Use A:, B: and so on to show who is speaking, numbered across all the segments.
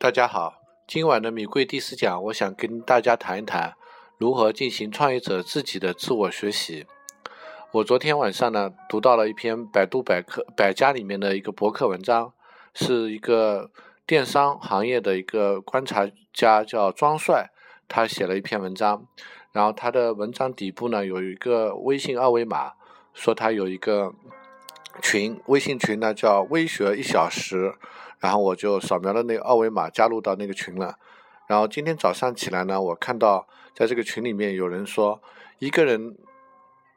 A: 大家好，今晚的米贵第四讲，我想跟大家谈一谈如何进行创业者自己的自我学习。我昨天晚上呢，读到了一篇百度百科百家里面的一个博客文章，是一个电商行业的一个观察家叫庄帅，他写了一篇文章，然后他的文章底部呢有一个微信二维码，说他有一个群，微信群呢叫微学一小时。然后我就扫描了那个二维码，加入到那个群了。然后今天早上起来呢，我看到在这个群里面有人说，一个人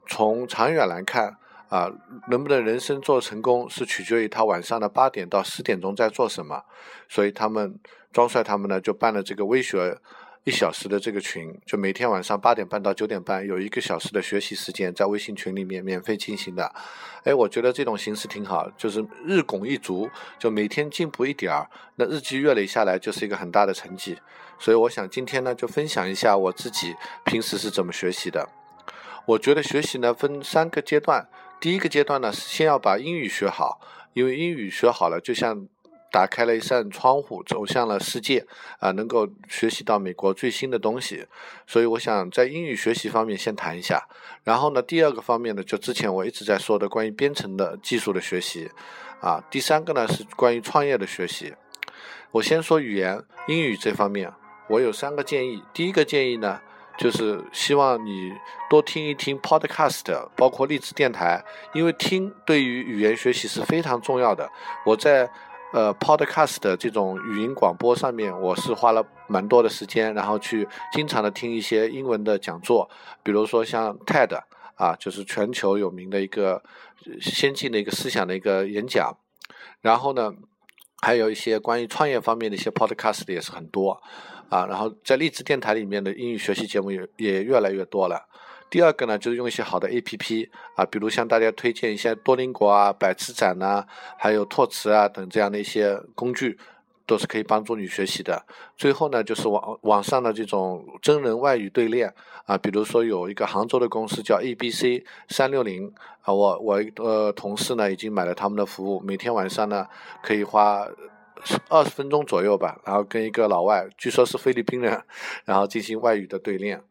A: 从长远来看啊，能不能人生做成功，是取决于他晚上的八点到十点钟在做什么。所以他们庄帅他们呢就办了这个微学。一小时的这个群，就每天晚上八点半到九点半有一个小时的学习时间，在微信群里面免费进行的。哎，我觉得这种形式挺好，就是日拱一卒，就每天进步一点儿，那日积月累下来就是一个很大的成绩。所以我想今天呢，就分享一下我自己平时是怎么学习的。我觉得学习呢分三个阶段，第一个阶段呢是先要把英语学好，因为英语学好了，就像。打开了一扇窗户，走向了世界啊！能够学习到美国最新的东西，所以我想在英语学习方面先谈一下。然后呢，第二个方面呢，就之前我一直在说的关于编程的技术的学习啊。第三个呢是关于创业的学习。我先说语言英语这方面，我有三个建议。第一个建议呢，就是希望你多听一听 Podcast，包括励志电台，因为听对于语言学习是非常重要的。我在呃，Podcast 的这种语音广播上面，我是花了蛮多的时间，然后去经常的听一些英文的讲座，比如说像 TED 啊，就是全球有名的一个先进的一个思想的一个演讲，然后呢，还有一些关于创业方面的一些 Podcast 也是很多啊，然后在励志电台里面的英语学习节目也也越来越多了。第二个呢，就是用一些好的 A P P 啊，比如向大家推荐一些多邻国啊、百词斩呐，还有拓词啊等这样的一些工具，都是可以帮助你学习的。最后呢，就是网网上的这种真人外语对练啊，比如说有一个杭州的公司叫 A B C 三六零啊，我我呃同事呢已经买了他们的服务，每天晚上呢可以花二十分钟左右吧，然后跟一个老外，据说是菲律宾人，然后进行外语的对练，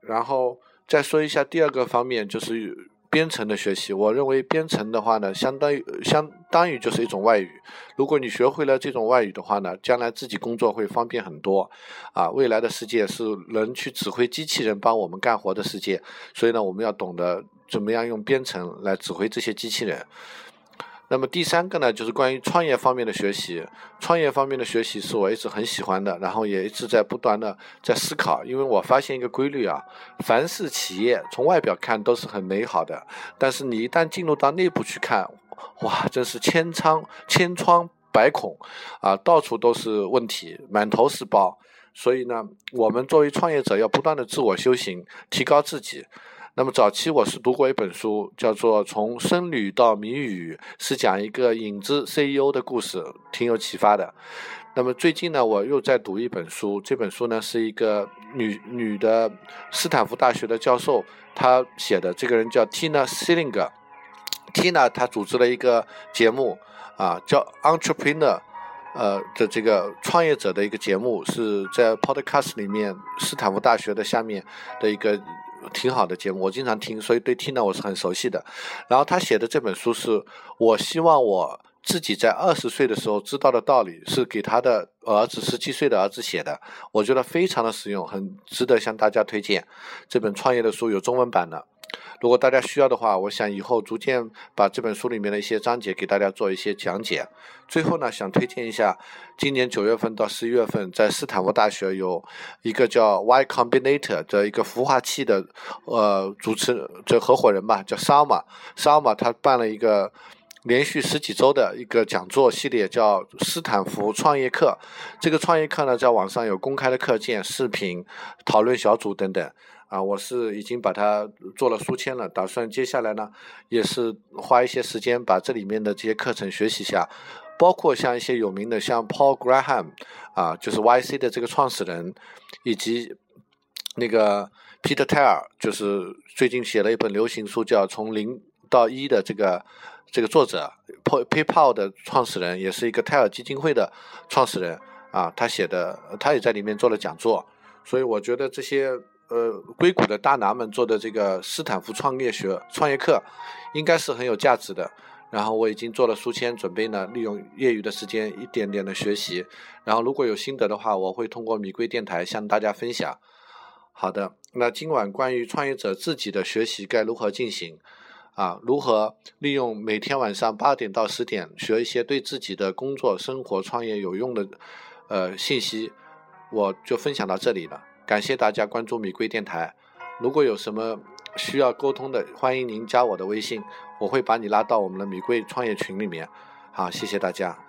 A: 然后。再说一下第二个方面，就是编程的学习。我认为编程的话呢，相当于相当于就是一种外语。如果你学会了这种外语的话呢，将来自己工作会方便很多。啊，未来的世界是能去指挥机器人帮我们干活的世界，所以呢，我们要懂得怎么样用编程来指挥这些机器人。那么第三个呢，就是关于创业方面的学习。创业方面的学习是我一直很喜欢的，然后也一直在不断的在思考。因为我发现一个规律啊，凡是企业从外表看都是很美好的，但是你一旦进入到内部去看，哇，真是千疮千疮百孔啊，到处都是问题，满头是包。所以呢，我们作为创业者要不断的自我修行，提高自己。那么早期我是读过一本书，叫做《从僧侣到谜语》，是讲一个影子 CEO 的故事，挺有启发的。那么最近呢，我又在读一本书，这本书呢是一个女女的斯坦福大学的教授她写的，这个人叫 Tina Silinger。Tina 她组织了一个节目啊，叫 Entrepreneur，呃的这个创业者的一个节目，是在 Podcast 里面斯坦福大学的下面的一个。挺好的节目，我经常听，所以对听呢我是很熟悉的。然后他写的这本书是我希望我自己在二十岁的时候知道的道理，是给他的儿子十七岁的儿子写的，我觉得非常的实用，很值得向大家推荐。这本创业的书有中文版的。如果大家需要的话，我想以后逐渐把这本书里面的一些章节给大家做一些讲解。最后呢，想推荐一下，今年九月份到十一月份，在斯坦福大学有一个叫 Y Combinator 的一个孵化器的呃主持这合伙人吧，叫 Sama，Sama 他办了一个连续十几周的一个讲座系列，叫斯坦福创业课。这个创业课呢，在网上有公开的课件、视频、讨论小组等等。啊，我是已经把它做了书签了，打算接下来呢，也是花一些时间把这里面的这些课程学习一下，包括像一些有名的，像 Paul Graham，啊，就是 YC 的这个创始人，以及那个 Peter Thiel，就是最近写了一本流行书叫《从零到一》的这个这个作者，PayPal 的创始人，也是一个泰尔基金会的创始人。啊，他写的，他也在里面做了讲座，所以我觉得这些呃硅谷的大拿们做的这个斯坦福创业学创业课，应该是很有价值的。然后我已经做了书签，准备呢利用业余的时间一点点的学习。然后如果有心得的话，我会通过米贵电台向大家分享。好的，那今晚关于创业者自己的学习该如何进行？啊，如何利用每天晚上八点到十点学一些对自己的工作、生活、创业有用的呃信息，我就分享到这里了。感谢大家关注米贵电台。如果有什么需要沟通的，欢迎您加我的微信，我会把你拉到我们的米贵创业群里面。好，谢谢大家。